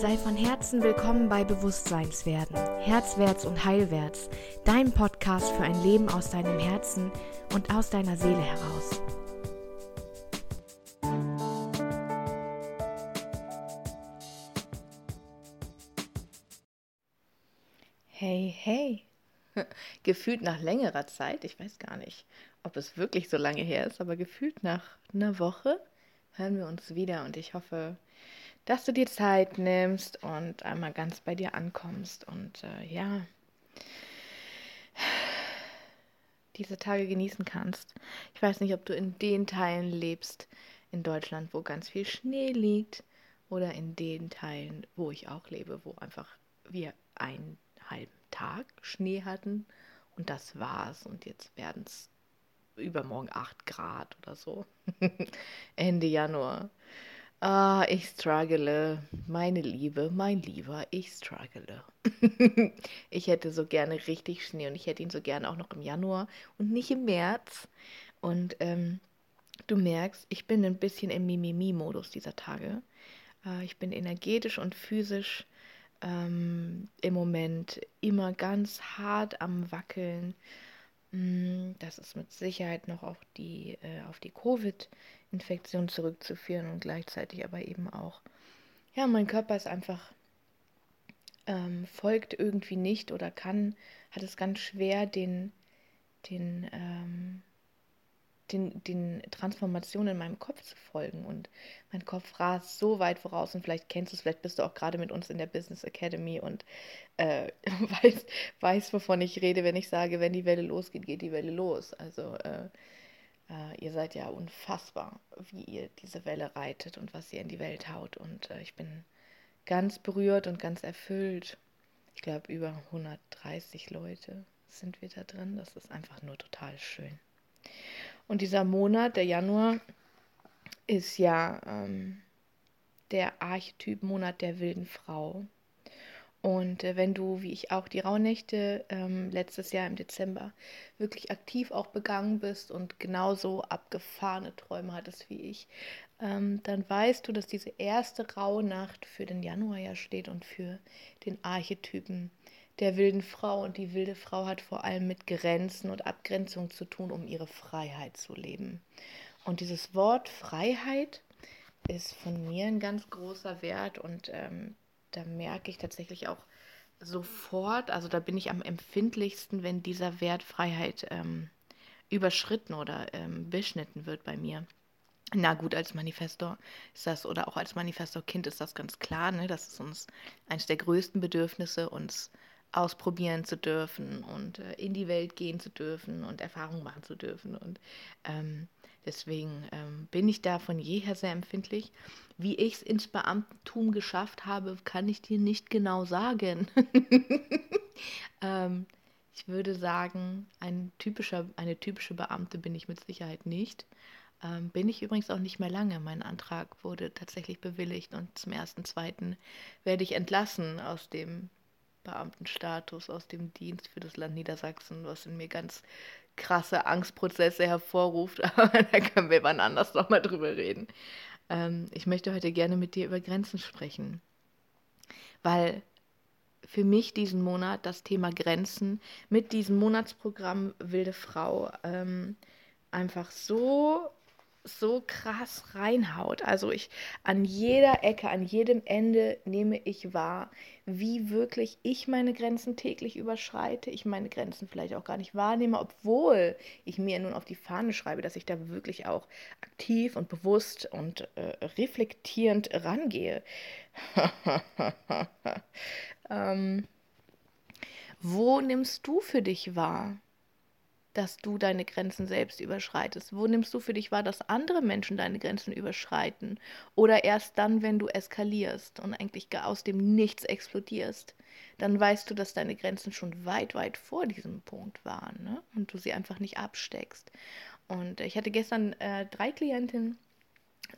Sei von Herzen willkommen bei Bewusstseinswerden, Herzwärts und Heilwärts, dein Podcast für ein Leben aus deinem Herzen und aus deiner Seele heraus. Hey, hey. Gefühlt nach längerer Zeit, ich weiß gar nicht, ob es wirklich so lange her ist, aber gefühlt nach einer Woche hören wir uns wieder und ich hoffe, dass du dir Zeit nimmst und einmal ganz bei dir ankommst und äh, ja, diese Tage genießen kannst. Ich weiß nicht, ob du in den Teilen lebst in Deutschland, wo ganz viel Schnee liegt oder in den Teilen, wo ich auch lebe, wo einfach wir einen halben Tag Schnee hatten und das war's und jetzt werden es übermorgen 8 Grad oder so. Ende Januar. Ah, ich struggle. Meine Liebe, mein Lieber, ich struggle. ich hätte so gerne richtig Schnee und ich hätte ihn so gerne auch noch im Januar und nicht im März. Und ähm, du merkst, ich bin ein bisschen im Mimimi-Modus dieser Tage. Äh, ich bin energetisch und physisch ähm, im Moment immer ganz hart am Wackeln. Mm, das ist mit Sicherheit noch auf die, äh, die Covid-Infektion zurückzuführen und gleichzeitig aber eben auch, ja, mein Körper ist einfach, ähm, folgt irgendwie nicht oder kann, hat es ganz schwer, den, den, ähm, den, den Transformationen in meinem Kopf zu folgen. Und mein Kopf rast so weit voraus und vielleicht kennst du es, vielleicht bist du auch gerade mit uns in der Business Academy und äh, weißt, weißt, wovon ich rede, wenn ich sage, wenn die Welle losgeht, geht die Welle los. Also äh, äh, ihr seid ja unfassbar, wie ihr diese Welle reitet und was ihr in die Welt haut. Und äh, ich bin ganz berührt und ganz erfüllt. Ich glaube, über 130 Leute sind wir da drin. Das ist einfach nur total schön. Und dieser Monat, der Januar, ist ja ähm, der Archetyp-Monat der wilden Frau. Und äh, wenn du, wie ich auch, die Rauhnächte ähm, letztes Jahr im Dezember wirklich aktiv auch begangen bist und genauso abgefahrene Träume hattest wie ich, ähm, dann weißt du, dass diese erste Rauhnacht für den Januar ja steht und für den Archetypen der wilden Frau. Und die wilde Frau hat vor allem mit Grenzen und Abgrenzung zu tun, um ihre Freiheit zu leben. Und dieses Wort Freiheit ist von mir ein ganz großer Wert und ähm, da merke ich tatsächlich auch sofort, also da bin ich am empfindlichsten, wenn dieser Wert Freiheit ähm, überschritten oder ähm, beschnitten wird bei mir. Na gut, als Manifestor ist das, oder auch als Manifestor-Kind ist das ganz klar, ne? Das ist uns eines der größten Bedürfnisse, uns ausprobieren zu dürfen und äh, in die Welt gehen zu dürfen und Erfahrungen machen zu dürfen. Und ähm, deswegen ähm, bin ich da von jeher sehr empfindlich. Wie ich es ins Beamtentum geschafft habe, kann ich dir nicht genau sagen. ähm, ich würde sagen, ein typischer, eine typische Beamte bin ich mit Sicherheit nicht. Ähm, bin ich übrigens auch nicht mehr lange. Mein Antrag wurde tatsächlich bewilligt und zum 1.2. werde ich entlassen aus dem Beamtenstatus aus dem Dienst für das Land Niedersachsen, was in mir ganz krasse Angstprozesse hervorruft. Aber da können wir wann anders nochmal drüber reden. Ähm, ich möchte heute gerne mit dir über Grenzen sprechen, weil für mich diesen Monat das Thema Grenzen mit diesem Monatsprogramm Wilde Frau ähm, einfach so so krass reinhaut. Also ich an jeder Ecke, an jedem Ende nehme ich wahr, wie wirklich ich meine Grenzen täglich überschreite, ich meine Grenzen vielleicht auch gar nicht wahrnehme, obwohl ich mir nun auf die Fahne schreibe, dass ich da wirklich auch aktiv und bewusst und äh, reflektierend rangehe. ähm, wo nimmst du für dich wahr? Dass du deine Grenzen selbst überschreitest? Wo nimmst du für dich wahr, dass andere Menschen deine Grenzen überschreiten? Oder erst dann, wenn du eskalierst und eigentlich aus dem Nichts explodierst, dann weißt du, dass deine Grenzen schon weit, weit vor diesem Punkt waren ne? und du sie einfach nicht absteckst. Und ich hatte gestern äh, drei Klientinnen,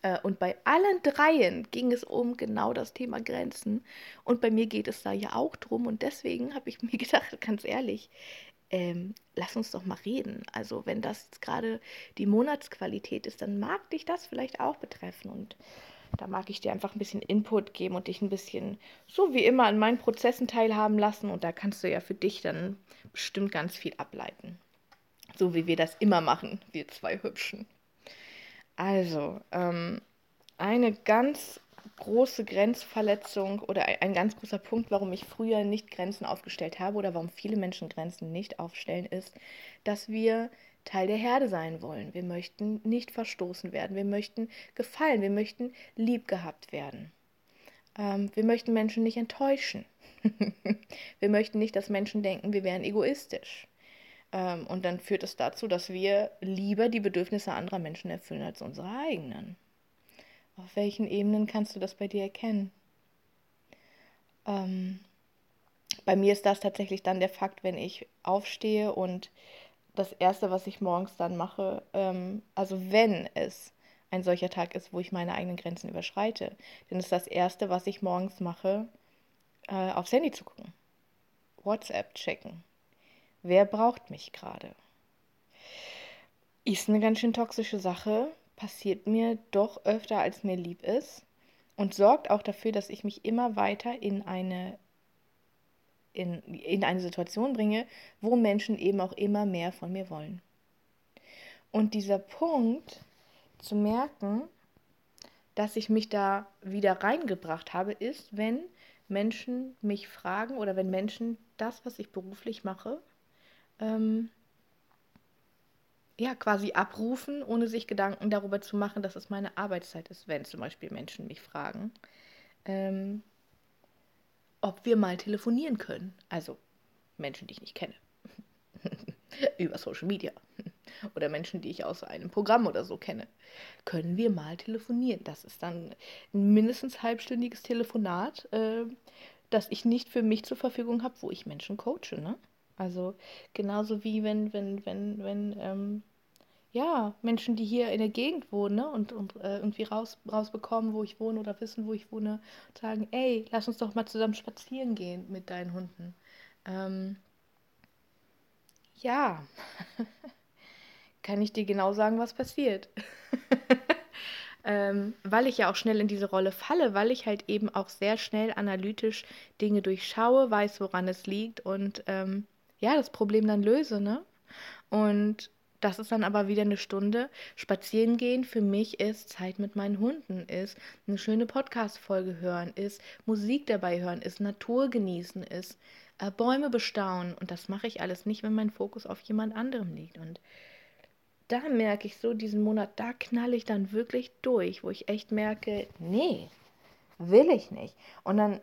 äh, und bei allen dreien ging es um genau das Thema Grenzen. Und bei mir geht es da ja auch drum. Und deswegen habe ich mir gedacht, ganz ehrlich, ähm, lass uns doch mal reden. Also wenn das gerade die Monatsqualität ist, dann mag dich das vielleicht auch betreffen. Und Da mag ich dir einfach ein bisschen Input geben und dich ein bisschen so wie immer an meinen Prozessen teilhaben lassen. Und da kannst du ja für dich dann bestimmt ganz viel ableiten. So wie wir das immer machen, wir zwei Hübschen. Also, ähm, eine ganz große Grenzverletzung oder ein ganz großer Punkt, warum ich früher nicht Grenzen aufgestellt habe oder warum viele Menschen Grenzen nicht aufstellen, ist, dass wir Teil der Herde sein wollen. Wir möchten nicht verstoßen werden. Wir möchten gefallen. Wir möchten lieb gehabt werden. Ähm, wir möchten Menschen nicht enttäuschen. wir möchten nicht, dass Menschen denken, wir wären egoistisch. Ähm, und dann führt es dazu, dass wir lieber die Bedürfnisse anderer Menschen erfüllen als unsere eigenen. Auf welchen Ebenen kannst du das bei dir erkennen? Ähm, bei mir ist das tatsächlich dann der Fakt, wenn ich aufstehe und das Erste, was ich morgens dann mache, ähm, also wenn es ein solcher Tag ist, wo ich meine eigenen Grenzen überschreite, dann ist das Erste, was ich morgens mache, äh, aufs Handy zu gucken. WhatsApp checken. Wer braucht mich gerade? Ist eine ganz schön toxische Sache, passiert mir doch öfter, als mir lieb ist und sorgt auch dafür, dass ich mich immer weiter in eine in, in eine Situation bringe, wo Menschen eben auch immer mehr von mir wollen. Und dieser Punkt zu merken, dass ich mich da wieder reingebracht habe, ist, wenn Menschen mich fragen oder wenn Menschen das, was ich beruflich mache, ähm, ja, quasi abrufen, ohne sich Gedanken darüber zu machen, dass es meine Arbeitszeit ist, wenn zum Beispiel Menschen mich fragen. Ähm, ob wir mal telefonieren können. Also Menschen, die ich nicht kenne. Über Social Media. Oder Menschen, die ich aus einem Programm oder so kenne. Können wir mal telefonieren? Das ist dann ein mindestens halbstündiges Telefonat, äh, das ich nicht für mich zur Verfügung habe, wo ich Menschen coache. Ne? Also genauso wie wenn, wenn, wenn, wenn ähm, ja, Menschen, die hier in der Gegend wohnen ne, und, und äh, irgendwie raus, rausbekommen, wo ich wohne oder wissen, wo ich wohne, sagen, ey, lass uns doch mal zusammen spazieren gehen mit deinen Hunden. Ähm, ja, kann ich dir genau sagen, was passiert. ähm, weil ich ja auch schnell in diese Rolle falle, weil ich halt eben auch sehr schnell analytisch Dinge durchschaue, weiß, woran es liegt und ähm, ja, das Problem dann löse, ne? Und das ist dann aber wieder eine Stunde. Spazieren gehen für mich ist Zeit mit meinen Hunden, ist eine schöne Podcast-Folge hören, ist Musik dabei hören, ist Natur genießen, ist äh, Bäume bestaunen. Und das mache ich alles nicht, wenn mein Fokus auf jemand anderem liegt. Und da merke ich so, diesen Monat, da knalle ich dann wirklich durch, wo ich echt merke, nee, will ich nicht. Und dann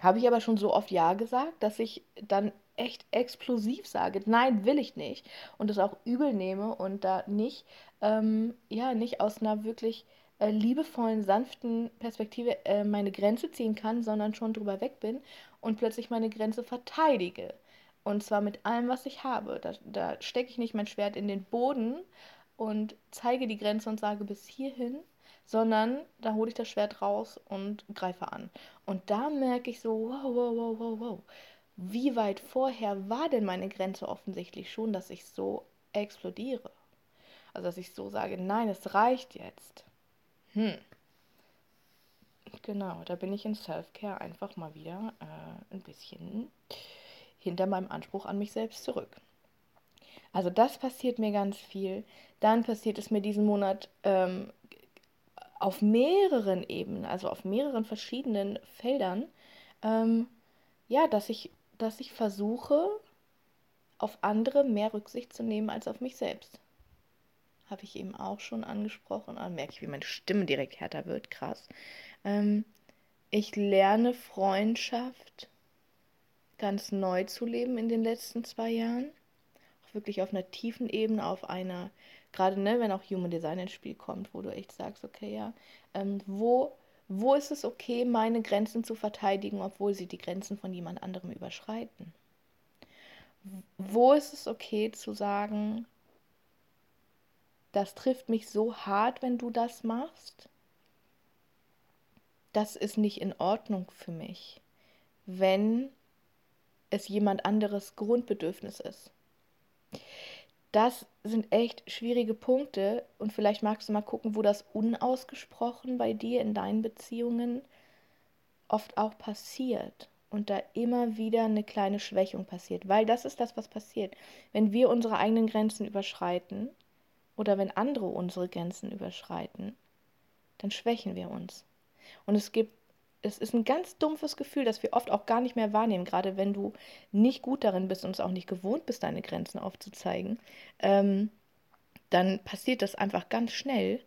habe ich aber schon so oft Ja gesagt, dass ich dann echt explosiv sage, nein, will ich nicht und das auch übel nehme und da nicht, ähm, ja, nicht aus einer wirklich äh, liebevollen, sanften Perspektive äh, meine Grenze ziehen kann, sondern schon drüber weg bin und plötzlich meine Grenze verteidige. Und zwar mit allem, was ich habe. Da, da stecke ich nicht mein Schwert in den Boden und zeige die Grenze und sage bis hierhin, sondern da hole ich das Schwert raus und greife an. Und da merke ich so, wow, wow, wow, wow, wow wie weit vorher war denn meine Grenze offensichtlich schon, dass ich so explodiere? Also, dass ich so sage, nein, es reicht jetzt. Hm. Genau, da bin ich in Self-Care einfach mal wieder äh, ein bisschen hinter meinem Anspruch an mich selbst zurück. Also das passiert mir ganz viel. Dann passiert es mir diesen Monat ähm, auf mehreren Ebenen, also auf mehreren verschiedenen Feldern, ähm, ja, dass ich dass ich versuche, auf andere mehr Rücksicht zu nehmen als auf mich selbst. Habe ich eben auch schon angesprochen. Da merke ich, wie meine Stimme direkt härter wird. Krass. Ähm, ich lerne Freundschaft ganz neu zu leben in den letzten zwei Jahren. Auch wirklich auf einer tiefen Ebene, auf einer, gerade ne, wenn auch Human Design ins Spiel kommt, wo du echt sagst, okay, ja, ähm, wo wo ist es okay, meine Grenzen zu verteidigen, obwohl sie die Grenzen von jemand anderem überschreiten? Wo ist es okay zu sagen, das trifft mich so hart, wenn du das machst? Das ist nicht in Ordnung für mich, wenn es jemand anderes Grundbedürfnis ist. Das sind echt schwierige Punkte und vielleicht magst du mal gucken, wo das unausgesprochen bei dir in deinen Beziehungen oft auch passiert und da immer wieder eine kleine Schwächung passiert, weil das ist das, was passiert. Wenn wir unsere eigenen Grenzen überschreiten oder wenn andere unsere Grenzen überschreiten, dann schwächen wir uns. Und es gibt es ist ein ganz dumpfes Gefühl, das wir oft auch gar nicht mehr wahrnehmen, gerade wenn du nicht gut darin bist und es auch nicht gewohnt bist, deine Grenzen aufzuzeigen, ähm, dann passiert das einfach ganz schnell,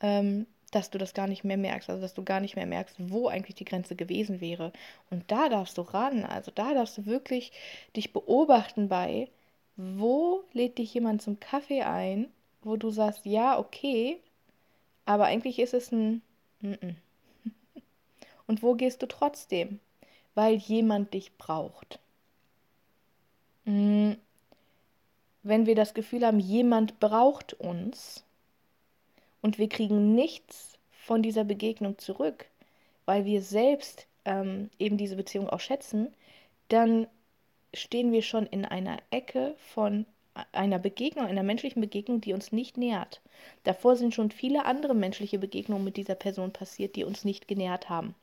ähm, dass du das gar nicht mehr merkst, also dass du gar nicht mehr merkst, wo eigentlich die Grenze gewesen wäre. Und da darfst du ran, also da darfst du wirklich dich beobachten bei, wo lädt dich jemand zum Kaffee ein, wo du sagst, ja, okay, aber eigentlich ist es ein mm -mm. Und wo gehst du trotzdem? Weil jemand dich braucht. Mm. Wenn wir das Gefühl haben, jemand braucht uns und wir kriegen nichts von dieser Begegnung zurück, weil wir selbst ähm, eben diese Beziehung auch schätzen, dann stehen wir schon in einer Ecke von einer Begegnung, einer menschlichen Begegnung, die uns nicht nährt. Davor sind schon viele andere menschliche Begegnungen mit dieser Person passiert, die uns nicht genährt haben.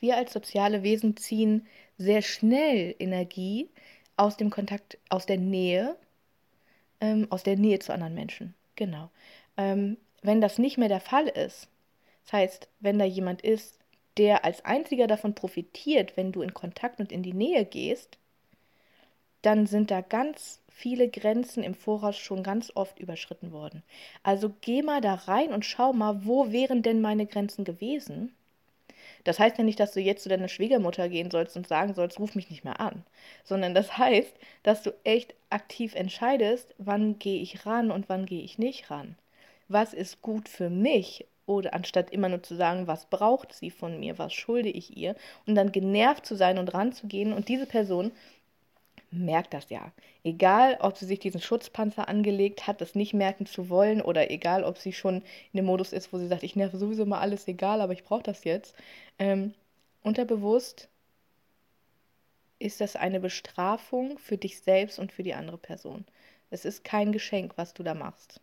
Wir als soziale Wesen ziehen sehr schnell Energie aus dem Kontakt, aus der Nähe, ähm, aus der Nähe zu anderen Menschen. Genau. Ähm, wenn das nicht mehr der Fall ist, das heißt, wenn da jemand ist, der als einziger davon profitiert, wenn du in Kontakt und in die Nähe gehst, dann sind da ganz viele Grenzen im Voraus schon ganz oft überschritten worden. Also geh mal da rein und schau mal, wo wären denn meine Grenzen gewesen? Das heißt ja nicht, dass du jetzt zu deiner Schwiegermutter gehen sollst und sagen sollst, ruf mich nicht mehr an, sondern das heißt, dass du echt aktiv entscheidest, wann gehe ich ran und wann gehe ich nicht ran. Was ist gut für mich? Oder anstatt immer nur zu sagen, was braucht sie von mir, was schulde ich ihr, und dann genervt zu sein und ranzugehen und diese Person merkt das ja. Egal, ob sie sich diesen Schutzpanzer angelegt hat, das nicht merken zu wollen, oder egal, ob sie schon in dem Modus ist, wo sie sagt, ich nerve sowieso mal alles egal, aber ich brauche das jetzt. Ähm, unterbewusst ist das eine Bestrafung für dich selbst und für die andere Person. Es ist kein Geschenk, was du da machst.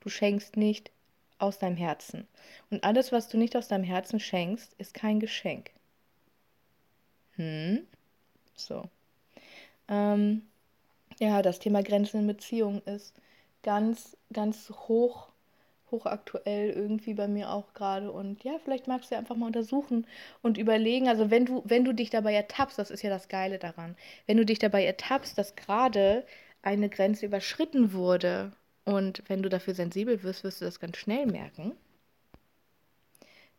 Du schenkst nicht aus deinem Herzen. Und alles, was du nicht aus deinem Herzen schenkst, ist kein Geschenk. Hm? So. Ähm, ja, das Thema Grenzen in Beziehungen ist ganz, ganz hoch, hochaktuell irgendwie bei mir auch gerade. Und ja, vielleicht magst du ja einfach mal untersuchen und überlegen. Also wenn du, wenn du dich dabei ertappst, das ist ja das Geile daran, wenn du dich dabei ertappst, dass gerade eine Grenze überschritten wurde und wenn du dafür sensibel wirst, wirst du das ganz schnell merken,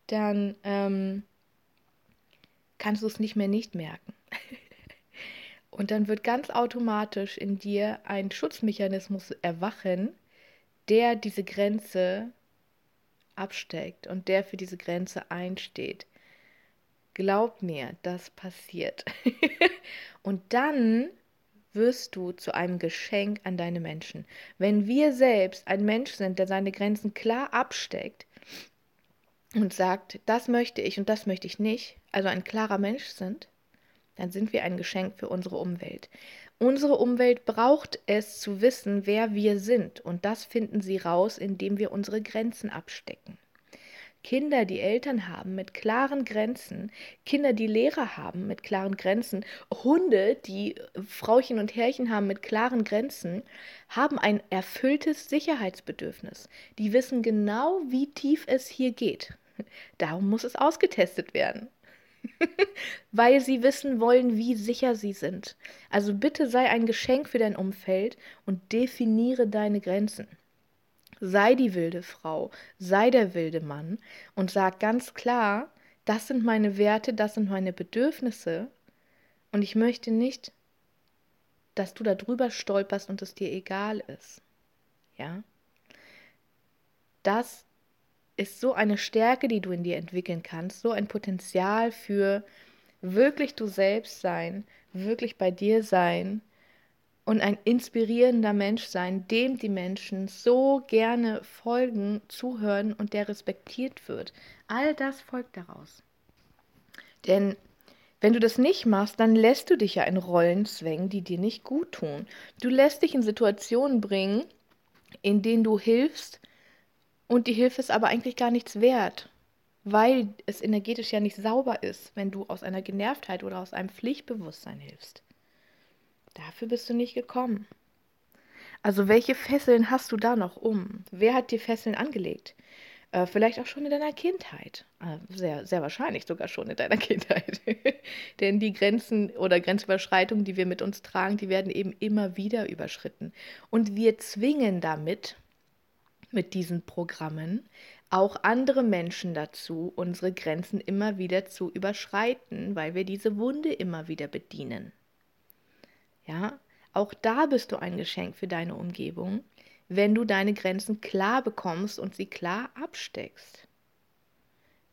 dann ähm, kannst du es nicht mehr nicht merken. Und dann wird ganz automatisch in dir ein Schutzmechanismus erwachen, der diese Grenze absteckt und der für diese Grenze einsteht. Glaub mir, das passiert. und dann wirst du zu einem Geschenk an deine Menschen. Wenn wir selbst ein Mensch sind, der seine Grenzen klar absteckt und sagt, das möchte ich und das möchte ich nicht, also ein klarer Mensch sind, dann sind wir ein Geschenk für unsere Umwelt. Unsere Umwelt braucht es zu wissen, wer wir sind, und das finden sie raus, indem wir unsere Grenzen abstecken. Kinder, die Eltern haben mit klaren Grenzen, Kinder, die Lehrer haben mit klaren Grenzen, Hunde, die Frauchen und Herrchen haben mit klaren Grenzen, haben ein erfülltes Sicherheitsbedürfnis. Die wissen genau, wie tief es hier geht. Darum muss es ausgetestet werden. Weil sie wissen wollen, wie sicher sie sind. Also bitte sei ein Geschenk für dein Umfeld und definiere deine Grenzen. Sei die wilde Frau, sei der wilde Mann und sag ganz klar, das sind meine Werte, das sind meine Bedürfnisse und ich möchte nicht, dass du da drüber stolperst und es dir egal ist. Ja? Das ist so eine Stärke, die du in dir entwickeln kannst, so ein Potenzial für wirklich du selbst sein, wirklich bei dir sein und ein inspirierender Mensch sein, dem die Menschen so gerne folgen, zuhören und der respektiert wird. All das folgt daraus. Denn Wenn du das nicht machst, dann lässt du dich ja in Rollen zwängen, die dir nicht gut tun. Du lässt dich in Situationen bringen, in denen du hilfst und die Hilfe ist aber eigentlich gar nichts wert, weil es energetisch ja nicht sauber ist, wenn du aus einer Genervtheit oder aus einem Pflichtbewusstsein hilfst. Dafür bist du nicht gekommen. Also welche Fesseln hast du da noch um? Wer hat dir Fesseln angelegt? Äh, vielleicht auch schon in deiner Kindheit. Äh, sehr, sehr wahrscheinlich sogar schon in deiner Kindheit. Denn die Grenzen oder Grenzüberschreitungen, die wir mit uns tragen, die werden eben immer wieder überschritten. Und wir zwingen damit, mit diesen Programmen, auch andere Menschen dazu, unsere Grenzen immer wieder zu überschreiten, weil wir diese Wunde immer wieder bedienen. Ja, auch da bist du ein Geschenk für deine Umgebung, wenn du deine Grenzen klar bekommst und sie klar absteckst,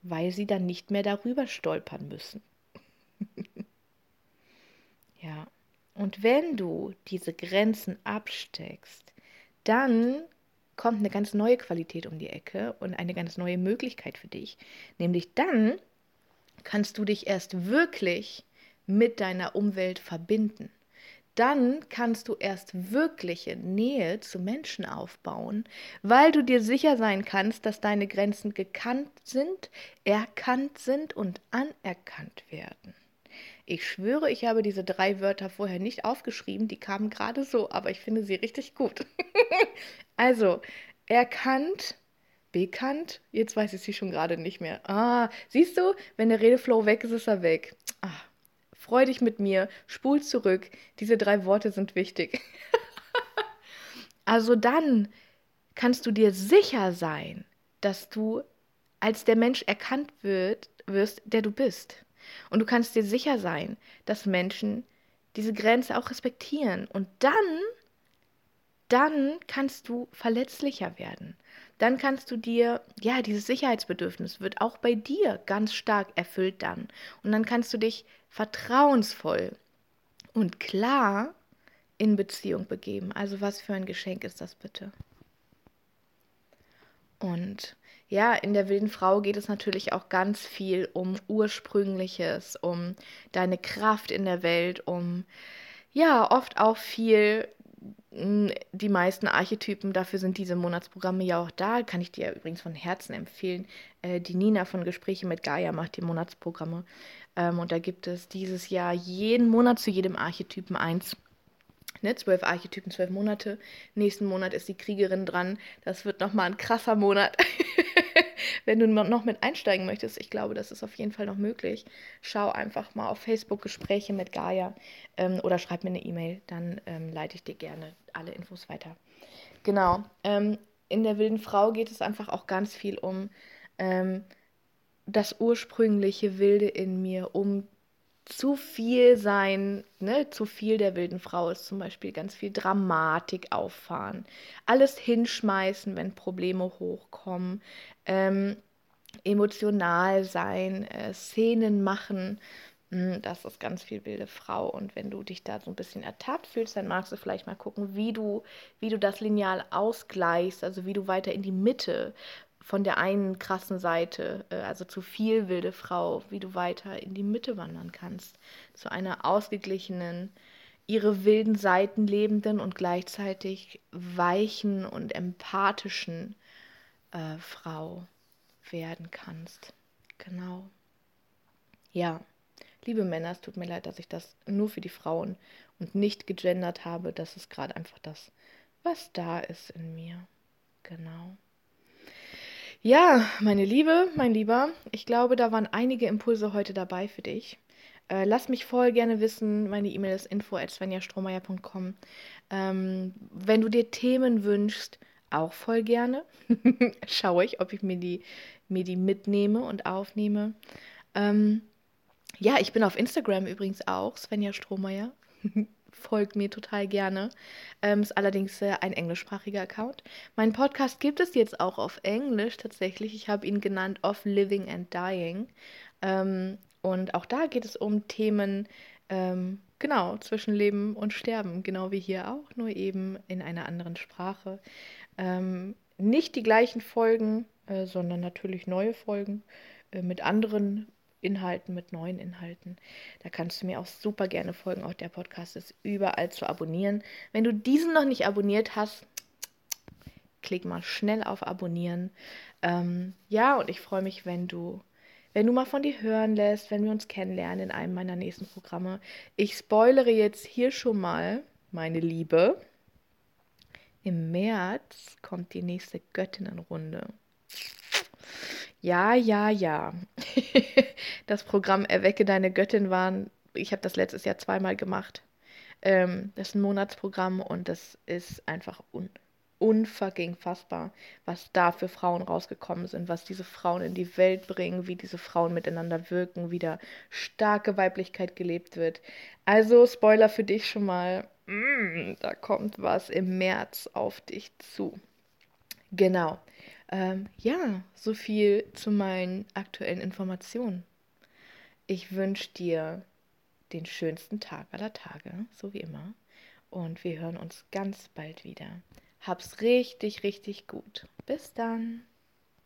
weil sie dann nicht mehr darüber stolpern müssen. ja, und wenn du diese Grenzen absteckst, dann kommt eine ganz neue Qualität um die Ecke und eine ganz neue Möglichkeit für dich. Nämlich dann kannst du dich erst wirklich mit deiner Umwelt verbinden dann kannst du erst wirkliche Nähe zu Menschen aufbauen, weil du dir sicher sein kannst, dass deine Grenzen gekannt sind, erkannt sind und anerkannt werden. Ich schwöre, ich habe diese drei Wörter vorher nicht aufgeschrieben, die kamen gerade so, aber ich finde sie richtig gut. also, erkannt, bekannt, jetzt weiß ich sie schon gerade nicht mehr. Ah, siehst du, wenn der Redeflow weg ist, ist er weg. Ah, Freu dich mit mir, spul zurück. Diese drei Worte sind wichtig. also dann kannst du dir sicher sein, dass du als der Mensch erkannt wird, wirst, der du bist. Und du kannst dir sicher sein, dass Menschen diese Grenze auch respektieren. Und dann, dann kannst du verletzlicher werden dann kannst du dir, ja, dieses Sicherheitsbedürfnis wird auch bei dir ganz stark erfüllt dann. Und dann kannst du dich vertrauensvoll und klar in Beziehung begeben. Also was für ein Geschenk ist das bitte? Und ja, in der wilden Frau geht es natürlich auch ganz viel um Ursprüngliches, um deine Kraft in der Welt, um ja, oft auch viel die meisten Archetypen, dafür sind diese Monatsprogramme ja auch da. Kann ich dir übrigens von Herzen empfehlen. Äh, die Nina von Gespräche mit Gaia macht die Monatsprogramme. Ähm, und da gibt es dieses Jahr jeden Monat zu jedem Archetypen eins. Ne, zwölf Archetypen, zwölf Monate. Nächsten Monat ist die Kriegerin dran. Das wird nochmal ein krasser Monat. wenn du noch mit einsteigen möchtest, ich glaube, das ist auf jeden Fall noch möglich, schau einfach mal auf Facebook Gespräche mit Gaia ähm, oder schreib mir eine E-Mail, dann ähm, leite ich dir gerne alle Infos weiter. Genau. Ähm, in der wilden Frau geht es einfach auch ganz viel um ähm, das ursprüngliche Wilde in mir, um zu viel sein, ne, zu viel der wilden Frau ist zum Beispiel ganz viel Dramatik auffahren, alles hinschmeißen, wenn Probleme hochkommen, ähm, emotional sein, äh, Szenen machen, hm, das ist ganz viel wilde Frau. Und wenn du dich da so ein bisschen ertappt fühlst, dann magst du vielleicht mal gucken, wie du, wie du das Lineal ausgleichst, also wie du weiter in die Mitte von der einen krassen Seite, äh, also zu viel wilde Frau, wie du weiter in die Mitte wandern kannst, zu einer ausgeglichenen, ihre wilden Seiten lebenden und gleichzeitig weichen und empathischen äh, Frau werden kannst. Genau. Ja, liebe Männer, es tut mir leid, dass ich das nur für die Frauen und nicht gegendert habe. Das ist gerade einfach das, was da ist in mir. Genau. Ja, meine Liebe, mein Lieber, ich glaube, da waren einige Impulse heute dabei für dich. Äh, lass mich voll gerne wissen. Meine E-Mail ist info.svenjastrohmeier.com. Ähm, wenn du dir Themen wünschst, auch voll gerne. Schaue ich, ob ich mir die, mir die mitnehme und aufnehme. Ähm, ja, ich bin auf Instagram übrigens auch, Svenja Strohmeier. folgt mir total gerne. Ähm, ist allerdings äh, ein englischsprachiger Account. Mein Podcast gibt es jetzt auch auf Englisch tatsächlich. Ich habe ihn genannt Of Living and Dying. Ähm, und auch da geht es um Themen, ähm, genau, zwischen Leben und Sterben. Genau wie hier auch, nur eben in einer anderen Sprache. Ähm, nicht die gleichen Folgen, äh, sondern natürlich neue Folgen äh, mit anderen Inhalten, mit neuen Inhalten. Da kannst du mir auch super gerne folgen. Auch der Podcast ist überall zu abonnieren. Wenn du diesen noch nicht abonniert hast, klick mal schnell auf Abonnieren. Ähm, ja, und ich freue mich, wenn du, wenn du mal von dir hören lässt, wenn wir uns kennenlernen in einem meiner nächsten Programme. Ich spoilere jetzt hier schon mal, meine Liebe. Im März kommt die nächste Göttinnenrunde. Ja, ja, ja. das Programm Erwecke deine Göttin waren, ich habe das letztes Jahr zweimal gemacht. Ähm, das ist ein Monatsprogramm und das ist einfach un unfucking fassbar, was da für Frauen rausgekommen sind, was diese Frauen in die Welt bringen, wie diese Frauen miteinander wirken, wie da starke Weiblichkeit gelebt wird. Also, Spoiler für dich schon mal, mm, da kommt was im März auf dich zu. Genau. Ähm, ja, so viel zu meinen aktuellen Informationen. Ich wünsche dir den schönsten Tag aller Tage, so wie immer. Und wir hören uns ganz bald wieder. Hab's richtig, richtig gut. Bis dann.